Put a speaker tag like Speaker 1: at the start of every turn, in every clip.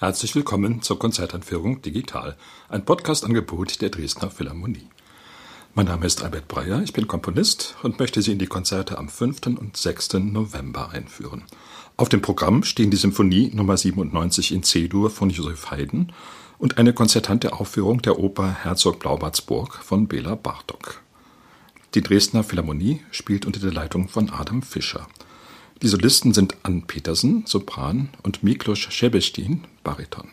Speaker 1: Herzlich willkommen zur Konzertanführung Digital, ein Podcast-Angebot der Dresdner Philharmonie. Mein Name ist Albert Breyer, ich bin Komponist und möchte Sie in die Konzerte am 5. und 6. November einführen. Auf dem Programm stehen die Symphonie Nummer 97 in C-Dur von Josef Haydn und eine konzertante Aufführung der Oper Herzog Blaubartsburg von Bela Bartok. Die Dresdner Philharmonie spielt unter der Leitung von Adam Fischer. Die Solisten sind Ann Petersen, Sopran und Miklos Schebestin, Bariton.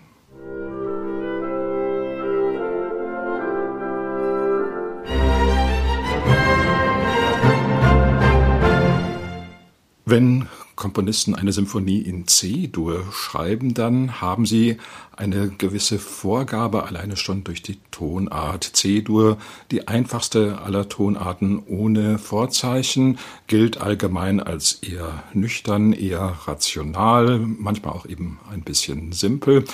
Speaker 1: Wenn Komponisten eine Symphonie in C-Dur schreiben, dann haben sie eine gewisse Vorgabe alleine schon durch die Tonart. C-Dur, die einfachste aller Tonarten ohne Vorzeichen, gilt allgemein als eher nüchtern, eher rational, manchmal auch eben ein bisschen simpel.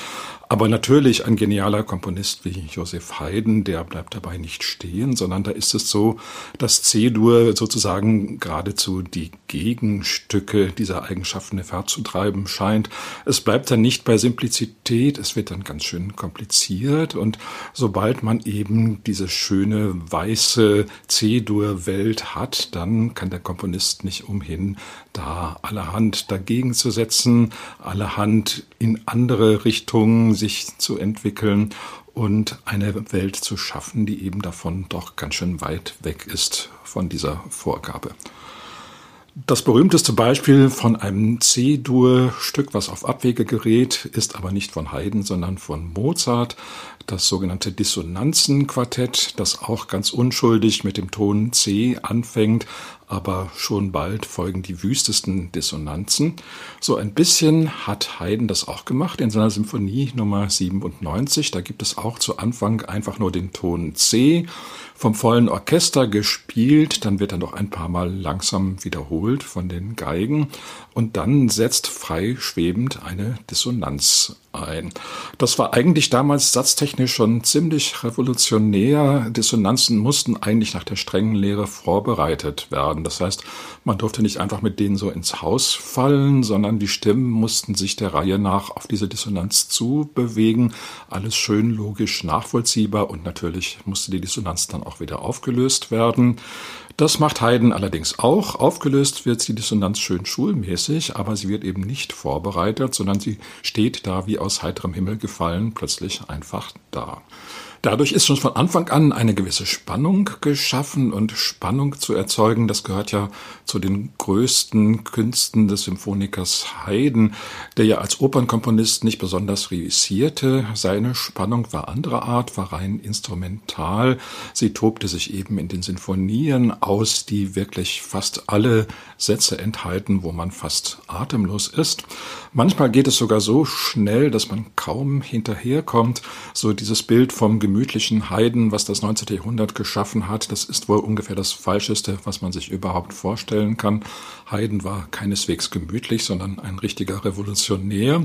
Speaker 1: Aber natürlich ein genialer Komponist wie Joseph Haydn, der bleibt dabei nicht stehen, sondern da ist es so, dass C-Dur sozusagen geradezu die Gegenstücke dieser Eigenschaften hervorzutreiben scheint. Es bleibt dann nicht bei Simplizität, es wird dann ganz schön kompliziert und sobald man eben diese schöne weiße C-Dur-Welt hat, dann kann der Komponist nicht umhin, da allerhand dagegen zu setzen, allerhand in andere Richtungen sich zu entwickeln und eine Welt zu schaffen, die eben davon doch ganz schön weit weg ist von dieser Vorgabe. Das berühmteste Beispiel von einem C-Dur-Stück, was auf Abwege gerät, ist aber nicht von Haydn, sondern von Mozart, das sogenannte Dissonanzenquartett, das auch ganz unschuldig mit dem Ton C anfängt, aber schon bald folgen die wüstesten Dissonanzen. So ein bisschen hat Haydn das auch gemacht in seiner Symphonie Nummer 97. Da gibt es auch zu Anfang einfach nur den Ton C vom vollen Orchester gespielt, dann wird er noch ein paar Mal langsam wiederholt von den Geigen und dann setzt frei schwebend eine Dissonanz ein. Das war eigentlich damals satztechnisch schon ziemlich revolutionär. Dissonanzen mussten eigentlich nach der strengen Lehre vorbereitet werden. Das heißt, man durfte nicht einfach mit denen so ins Haus fallen, sondern die Stimmen mussten sich der Reihe nach auf diese Dissonanz zubewegen. Alles schön logisch nachvollziehbar und natürlich musste die Dissonanz dann auch wieder aufgelöst werden. Das macht Haydn allerdings auch. Aufgelöst wird die Dissonanz schön schulmäßig, aber sie wird eben nicht vorbereitet, sondern sie steht da wie aus heiterem Himmel gefallen, plötzlich einfach da. Dadurch ist schon von Anfang an eine gewisse Spannung geschaffen und Spannung zu erzeugen, das gehört ja zu den größten Künsten des Symphonikers Haydn, der ja als Opernkomponist nicht besonders reüssierte. Seine Spannung war anderer Art, war rein instrumental. Sie tobte sich eben in den Sinfonien aus, die wirklich fast alle Sätze enthalten, wo man fast atemlos ist. Manchmal geht es sogar so schnell, dass man kaum hinterherkommt. So dieses Bild vom gemütlichen Heiden, was das 19. Jahrhundert geschaffen hat, das ist wohl ungefähr das Falscheste, was man sich überhaupt vorstellen kann. Haydn war keineswegs gemütlich, sondern ein richtiger Revolutionär.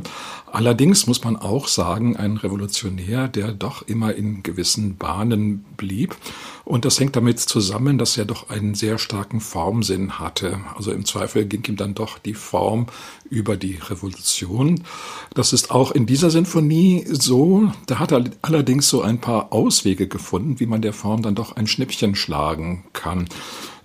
Speaker 1: Allerdings muss man auch sagen, ein Revolutionär, der doch immer in gewissen Bahnen blieb. Und das hängt damit zusammen, dass er doch einen sehr starken Formsinn hatte. Also im Zweifel ging ihm dann doch die Form über die Revolution. Das ist auch in dieser Sinfonie so. Da hat er allerdings so ein paar Auswege gefunden, wie man der Form dann doch ein Schnippchen schlagen kann.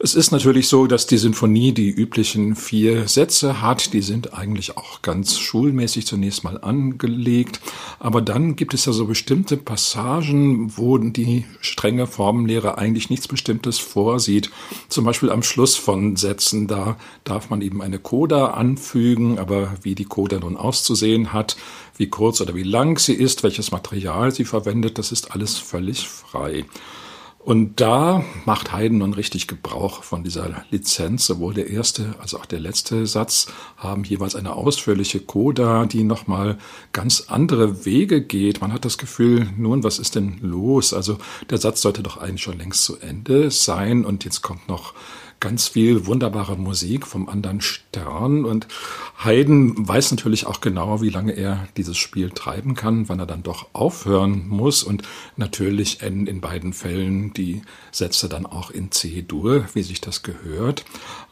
Speaker 1: Es ist natürlich so, dass die Sinfonie die üblichen vier Sätze hat. Die sind eigentlich auch ganz schulmäßig zunächst mal angelegt. Aber dann gibt es ja so bestimmte Passagen, wo die strenge Formenlehre eigentlich nichts Bestimmtes vorsieht. Zum Beispiel am Schluss von Sätzen, da darf man eben eine Coda anfügen, aber wie die Coda nun auszusehen hat, wie kurz oder wie lang sie ist, welches Material sie verwendet, das ist alles völlig frei. Und da macht Haydn nun richtig Gebrauch von dieser Lizenz. Sowohl der erste als auch der letzte Satz haben jeweils eine ausführliche Coda, die nochmal ganz andere Wege geht. Man hat das Gefühl, nun, was ist denn los? Also der Satz sollte doch eigentlich schon längst zu Ende sein und jetzt kommt noch ganz viel wunderbare Musik vom anderen Stern und Haydn weiß natürlich auch genau, wie lange er dieses Spiel treiben kann, wann er dann doch aufhören muss und natürlich enden in beiden Fällen die Sätze dann auch in C-Dur, wie sich das gehört.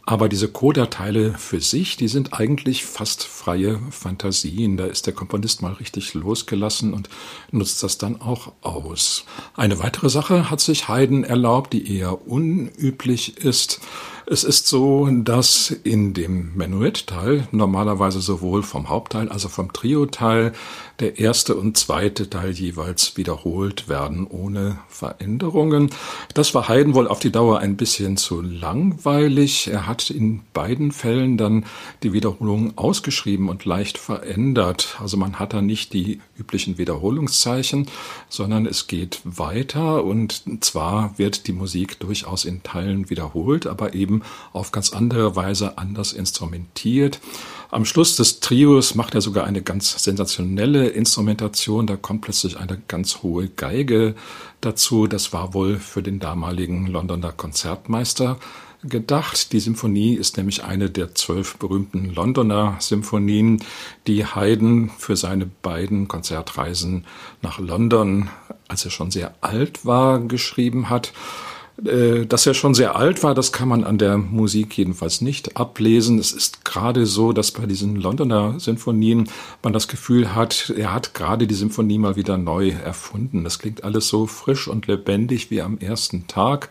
Speaker 1: Aber diese Coda-Teile für sich, die sind eigentlich fast freie Fantasien. Da ist der Komponist mal richtig losgelassen und nutzt das dann auch aus. Eine weitere Sache hat sich Haydn erlaubt, die eher unüblich ist. Es ist so, dass in dem Menuett-Teil normalerweise sowohl vom Hauptteil, also vom Trio-Teil, der erste und zweite Teil jeweils wiederholt werden ohne Veränderungen. Das war Haydn wohl auf die Dauer ein bisschen zu langweilig. Er hat in beiden Fällen dann die Wiederholung ausgeschrieben und leicht verändert. Also man hat da nicht die üblichen Wiederholungszeichen, sondern es geht weiter und zwar wird die Musik durchaus in Teilen wiederholt, aber eben auf ganz andere Weise anders instrumentiert. Am Schluss des Trios macht er sogar eine ganz sensationelle Instrumentation. Da kommt plötzlich eine ganz hohe Geige dazu. Das war wohl für den damaligen Londoner Konzertmeister gedacht. Die Symphonie ist nämlich eine der zwölf berühmten Londoner Symphonien, die Haydn für seine beiden Konzertreisen nach London, als er schon sehr alt war, geschrieben hat. Äh, dass er schon sehr alt war, das kann man an der Musik jedenfalls nicht ablesen. Es ist gerade so, dass bei diesen Londoner Sinfonien man das Gefühl hat, er hat gerade die Symphonie mal wieder neu erfunden. Das klingt alles so frisch und lebendig wie am ersten Tag.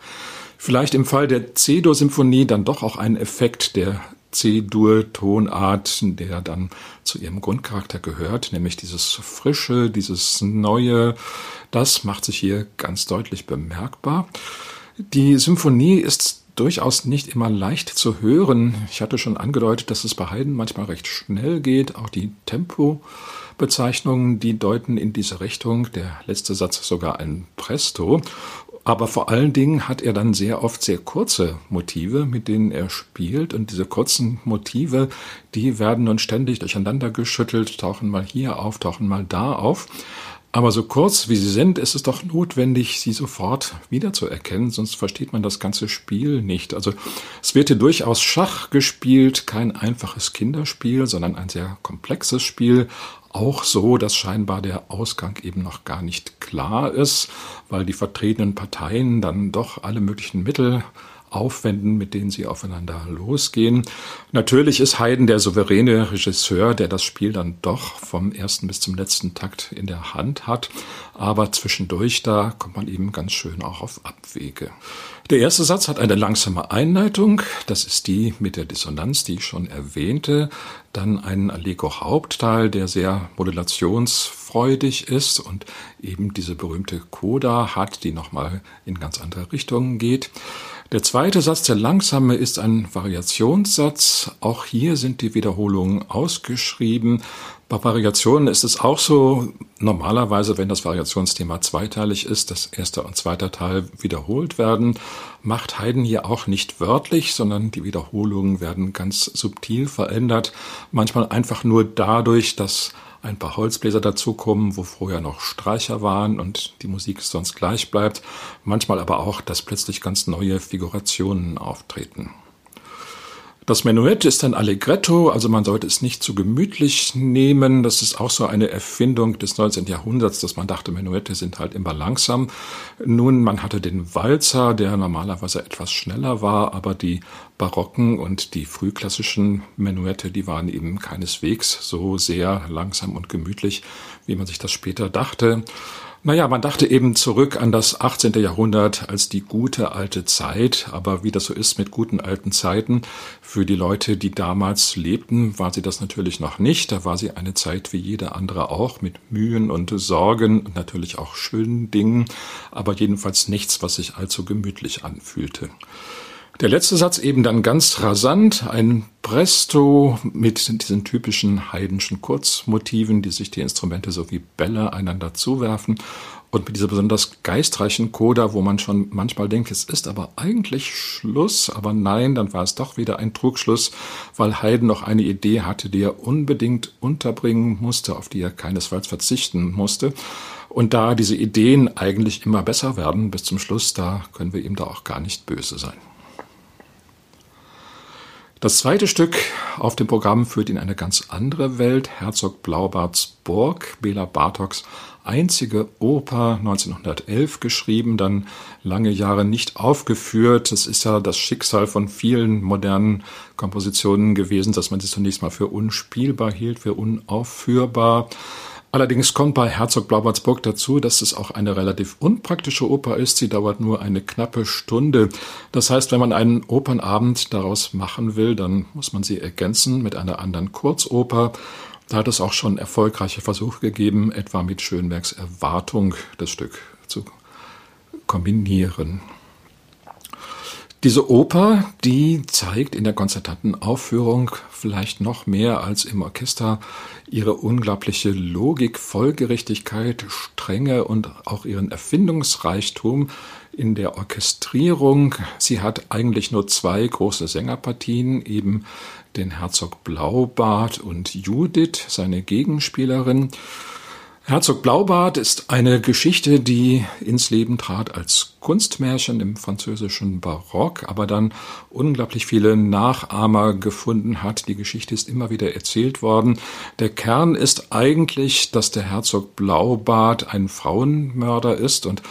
Speaker 1: Vielleicht im Fall der C-Dur-Symphonie dann doch auch ein Effekt der C-Dur-Tonart, der dann zu ihrem Grundcharakter gehört, nämlich dieses Frische, dieses Neue. Das macht sich hier ganz deutlich bemerkbar. Die Symphonie ist durchaus nicht immer leicht zu hören. Ich hatte schon angedeutet, dass es bei Haydn manchmal recht schnell geht. Auch die Tempobezeichnungen, die deuten in diese Richtung. Der letzte Satz sogar ein Presto. Aber vor allen Dingen hat er dann sehr oft sehr kurze Motive, mit denen er spielt. Und diese kurzen Motive, die werden nun ständig durcheinander geschüttelt, tauchen mal hier auf, tauchen mal da auf. Aber so kurz wie sie sind, ist es doch notwendig, sie sofort wiederzuerkennen, sonst versteht man das ganze Spiel nicht. Also es wird hier durchaus Schach gespielt, kein einfaches Kinderspiel, sondern ein sehr komplexes Spiel. Auch so, dass scheinbar der Ausgang eben noch gar nicht klar ist, weil die vertretenen Parteien dann doch alle möglichen Mittel aufwenden, mit denen sie aufeinander losgehen. Natürlich ist Haydn der souveräne Regisseur, der das Spiel dann doch vom ersten bis zum letzten Takt in der Hand hat. Aber zwischendurch, da kommt man eben ganz schön auch auf Abwege. Der erste Satz hat eine langsame Einleitung. Das ist die mit der Dissonanz, die ich schon erwähnte. Dann einen Allegro Hauptteil, der sehr modulationsfreudig ist und eben diese berühmte Coda hat, die nochmal in ganz andere Richtungen geht. Der zweite Satz, der langsame, ist ein Variationssatz. Auch hier sind die Wiederholungen ausgeschrieben. Bei Variationen ist es auch so, normalerweise, wenn das Variationsthema zweiteilig ist, dass erster und zweiter Teil wiederholt werden, macht Haydn hier auch nicht wörtlich, sondern die Wiederholungen werden ganz subtil verändert. Manchmal einfach nur dadurch, dass ein paar Holzbläser dazukommen, wo vorher noch Streicher waren und die Musik sonst gleich bleibt. Manchmal aber auch, dass plötzlich ganz neue Figurationen auftreten. Das Menuett ist ein Allegretto, also man sollte es nicht zu gemütlich nehmen. Das ist auch so eine Erfindung des 19. Jahrhunderts, dass man dachte, Menuette sind halt immer langsam. Nun, man hatte den Walzer, der normalerweise etwas schneller war, aber die barocken und die frühklassischen Menuette, die waren eben keineswegs so sehr langsam und gemütlich, wie man sich das später dachte. Naja, man dachte eben zurück an das 18. Jahrhundert als die gute alte Zeit, aber wie das so ist mit guten alten Zeiten, für die Leute, die damals lebten, war sie das natürlich noch nicht. Da war sie eine Zeit wie jede andere auch, mit Mühen und Sorgen und natürlich auch schönen Dingen, aber jedenfalls nichts, was sich allzu gemütlich anfühlte. Der letzte Satz eben dann ganz rasant, ein Presto mit diesen typischen heidenschen Kurzmotiven, die sich die Instrumente so wie Bälle einander zuwerfen und mit dieser besonders geistreichen Coda, wo man schon manchmal denkt, es ist aber eigentlich Schluss, aber nein, dann war es doch wieder ein Trugschluss, weil Haydn noch eine Idee hatte, die er unbedingt unterbringen musste, auf die er keinesfalls verzichten musste. Und da diese Ideen eigentlich immer besser werden bis zum Schluss, da können wir ihm da auch gar nicht böse sein. Das zweite Stück auf dem Programm führt in eine ganz andere Welt. Herzog Blaubarts Burg, Bela Bartoks einzige Oper 1911 geschrieben, dann lange Jahre nicht aufgeführt. Es ist ja das Schicksal von vielen modernen Kompositionen gewesen, dass man sie zunächst mal für unspielbar hielt, für unaufführbar. Allerdings kommt bei Herzog Blaubartsburg dazu, dass es auch eine relativ unpraktische Oper ist. Sie dauert nur eine knappe Stunde. Das heißt, wenn man einen Opernabend daraus machen will, dann muss man sie ergänzen mit einer anderen Kurzoper. Da hat es auch schon erfolgreiche Versuche gegeben, etwa mit Schönbergs Erwartung das Stück zu kombinieren. Diese Oper, die zeigt in der konzertanten Aufführung vielleicht noch mehr als im Orchester ihre unglaubliche Logik, Folgerichtigkeit, Strenge und auch ihren Erfindungsreichtum in der Orchestrierung. Sie hat eigentlich nur zwei große Sängerpartien, eben den Herzog Blaubart und Judith, seine Gegenspielerin. Herzog Blaubart ist eine Geschichte, die ins Leben trat als Kunstmärchen im französischen Barock, aber dann unglaublich viele Nachahmer gefunden hat. Die Geschichte ist immer wieder erzählt worden. Der Kern ist eigentlich, dass der Herzog Blaubart ein Frauenmörder ist und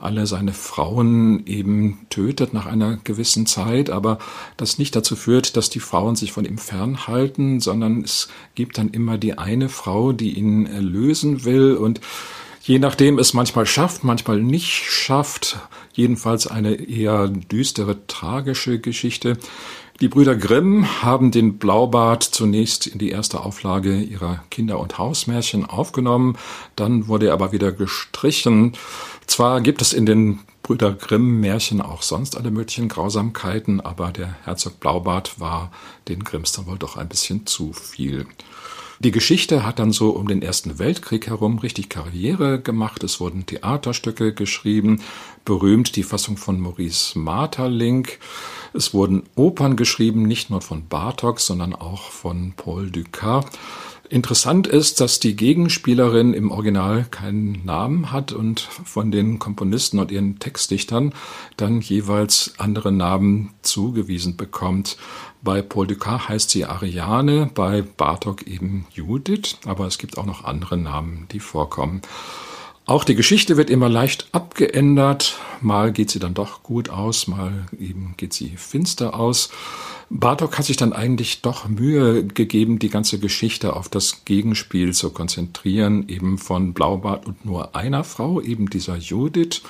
Speaker 1: alle seine Frauen eben tötet nach einer gewissen Zeit, aber das nicht dazu führt, dass die Frauen sich von ihm fernhalten, sondern es gibt dann immer die eine Frau, die ihn erlösen will und je nachdem es manchmal schafft, manchmal nicht schafft, jedenfalls eine eher düstere, tragische Geschichte. Die Brüder Grimm haben den Blaubart zunächst in die erste Auflage ihrer Kinder- und Hausmärchen aufgenommen, dann wurde er aber wieder gestrichen. Zwar gibt es in den Brüder Grimm Märchen auch sonst alle möglichen Grausamkeiten, aber der Herzog Blaubart war den Grimms wohl doch ein bisschen zu viel. Die Geschichte hat dann so um den Ersten Weltkrieg herum richtig Karriere gemacht. Es wurden Theaterstücke geschrieben, berühmt die Fassung von Maurice Maeterlinck. Es wurden Opern geschrieben, nicht nur von Bartok, sondern auch von Paul Dukas. Interessant ist, dass die Gegenspielerin im Original keinen Namen hat und von den Komponisten und ihren Textdichtern dann jeweils andere Namen zugewiesen bekommt. Bei Paul Dukas heißt sie Ariane, bei Bartok eben Judith, aber es gibt auch noch andere Namen, die vorkommen. Auch die Geschichte wird immer leicht abgeändert. Mal geht sie dann doch gut aus, mal eben geht sie finster aus. Bartok hat sich dann eigentlich doch Mühe gegeben, die ganze Geschichte auf das Gegenspiel zu konzentrieren, eben von Blaubart und nur einer Frau, eben dieser Judith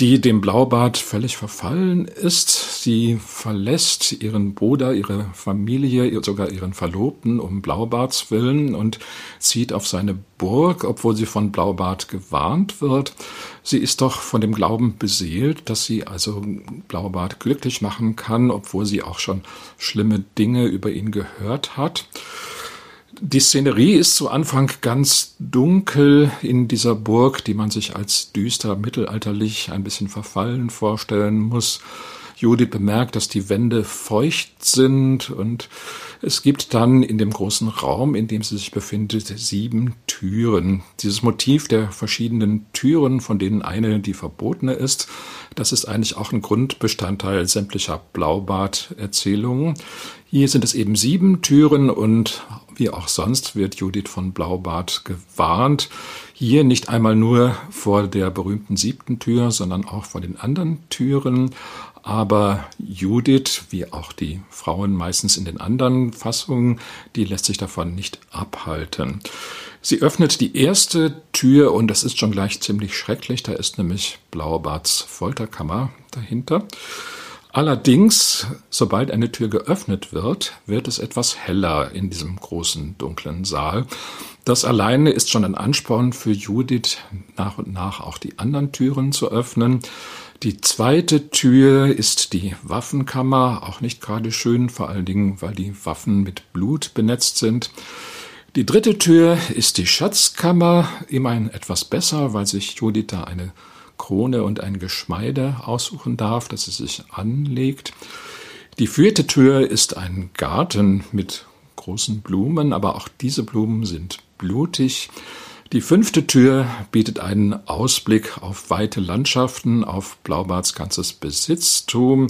Speaker 1: die dem Blaubart völlig verfallen ist. Sie verlässt ihren Bruder, ihre Familie, sogar ihren Verlobten um Blaubarts willen und zieht auf seine Burg, obwohl sie von Blaubart gewarnt wird. Sie ist doch von dem Glauben beseelt, dass sie also Blaubart glücklich machen kann, obwohl sie auch schon schlimme Dinge über ihn gehört hat. Die Szenerie ist zu Anfang ganz dunkel in dieser Burg, die man sich als düster mittelalterlich ein bisschen verfallen vorstellen muss. Judith bemerkt, dass die Wände feucht sind und es gibt dann in dem großen Raum, in dem sie sich befindet, sieben Türen. Dieses Motiv der verschiedenen Türen, von denen eine die verbotene ist, das ist eigentlich auch ein Grundbestandteil sämtlicher Blaubart-Erzählungen. Hier sind es eben sieben Türen und wie auch sonst wird Judith von Blaubart gewarnt. Hier nicht einmal nur vor der berühmten siebten Tür, sondern auch vor den anderen Türen. Aber Judith, wie auch die Frauen meistens in den anderen Fassungen, die lässt sich davon nicht abhalten. Sie öffnet die erste Tür und das ist schon gleich ziemlich schrecklich. Da ist nämlich Blaubarts Folterkammer dahinter. Allerdings, sobald eine Tür geöffnet wird, wird es etwas heller in diesem großen dunklen Saal. Das alleine ist schon ein Ansporn für Judith, nach und nach auch die anderen Türen zu öffnen. Die zweite Tür ist die Waffenkammer, auch nicht gerade schön, vor allen Dingen, weil die Waffen mit Blut benetzt sind. Die dritte Tür ist die Schatzkammer, immerhin etwas besser, weil sich Judith da eine Krone und ein Geschmeide aussuchen darf, das sie sich anlegt. Die vierte Tür ist ein Garten mit großen Blumen, aber auch diese Blumen sind blutig. Die fünfte Tür bietet einen Ausblick auf weite Landschaften, auf Blaubarts ganzes Besitztum.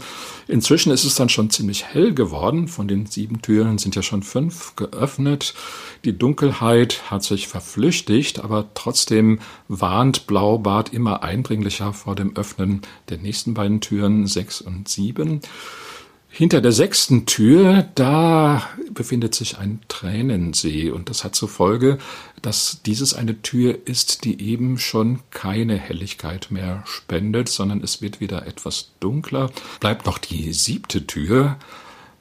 Speaker 1: Inzwischen ist es dann schon ziemlich hell geworden. Von den sieben Türen sind ja schon fünf geöffnet. Die Dunkelheit hat sich verflüchtigt, aber trotzdem warnt Blaubart immer eindringlicher vor dem Öffnen der nächsten beiden Türen, sechs und sieben. Hinter der sechsten Tür, da befindet sich ein Tränensee und das hat zur Folge, dass dieses eine Tür ist, die eben schon keine Helligkeit mehr spendet, sondern es wird wieder etwas dunkler. Bleibt noch die siebte Tür.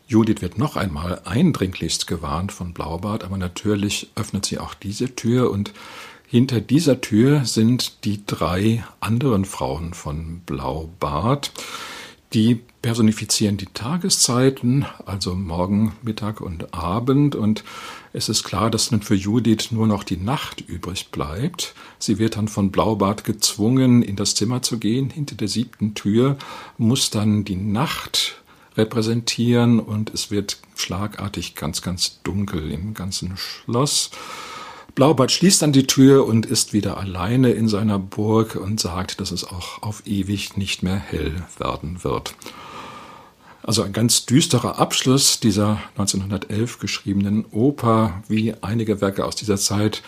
Speaker 1: Judith wird noch einmal eindringlichst gewarnt von Blaubart, aber natürlich öffnet sie auch diese Tür und hinter dieser Tür sind die drei anderen Frauen von Blaubart. Die personifizieren die Tageszeiten, also Morgen, Mittag und Abend. Und es ist klar, dass nun für Judith nur noch die Nacht übrig bleibt. Sie wird dann von Blaubart gezwungen, in das Zimmer zu gehen. Hinter der siebten Tür muss dann die Nacht repräsentieren und es wird schlagartig ganz, ganz dunkel im ganzen Schloss. Blaubart schließt dann die Tür und ist wieder alleine in seiner Burg und sagt, dass es auch auf ewig nicht mehr hell werden wird. Also ein ganz düsterer Abschluss dieser 1911 geschriebenen Oper, wie einige Werke aus dieser Zeit,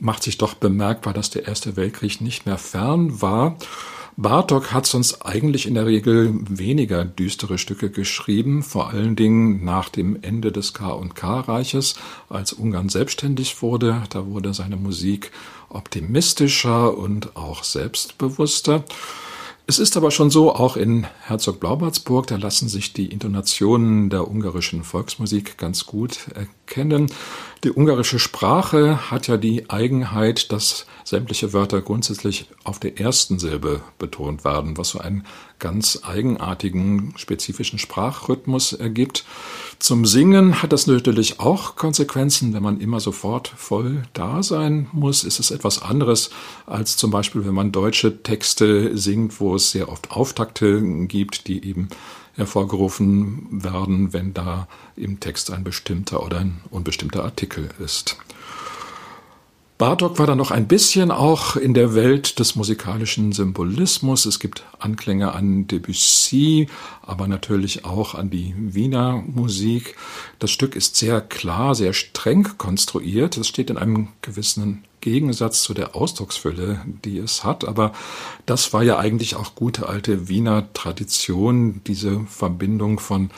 Speaker 1: macht sich doch bemerkbar, dass der Erste Weltkrieg nicht mehr fern war. Bartok hat sonst eigentlich in der Regel weniger düstere Stücke geschrieben, vor allen Dingen nach dem Ende des K&K-Reiches, als Ungarn selbstständig wurde. Da wurde seine Musik optimistischer und auch selbstbewusster. Es ist aber schon so, auch in Herzog Blaubartsburg, da lassen sich die Intonationen der ungarischen Volksmusik ganz gut erkennen. Die ungarische Sprache hat ja die Eigenheit, dass sämtliche Wörter grundsätzlich auf der ersten Silbe betont werden, was so einen ganz eigenartigen, spezifischen Sprachrhythmus ergibt. Zum Singen hat das natürlich auch Konsequenzen. Wenn man immer sofort voll da sein muss, ist es etwas anderes als zum Beispiel, wenn man deutsche Texte singt, wo es sehr oft Auftakte gibt, die eben hervorgerufen werden, wenn da im Text ein bestimmter oder ein unbestimmter Artikel ist. Bartok war dann noch ein bisschen auch in der Welt des musikalischen Symbolismus. Es gibt Anklänge an Debussy, aber natürlich auch an die Wiener Musik. Das Stück ist sehr klar, sehr streng konstruiert. Es steht in einem gewissen Gegensatz zu der Ausdrucksfülle, die es hat. Aber das war ja eigentlich auch gute alte Wiener Tradition, diese Verbindung von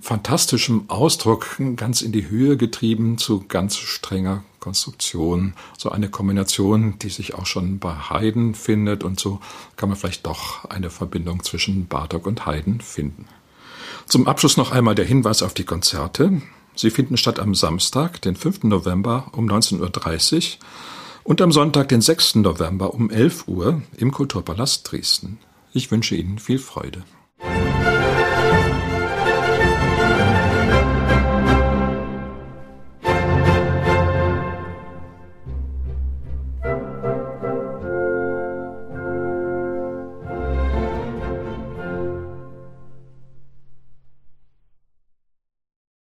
Speaker 1: fantastischem Ausdruck ganz in die Höhe getrieben zu ganz strenger Konstruktion. So eine Kombination, die sich auch schon bei Haydn findet und so kann man vielleicht doch eine Verbindung zwischen Bartok und Haydn finden. Zum Abschluss noch einmal der Hinweis auf die Konzerte. Sie finden statt am Samstag, den 5. November um 19.30 Uhr und am Sonntag, den 6. November um 11 Uhr im Kulturpalast Dresden. Ich wünsche Ihnen viel Freude.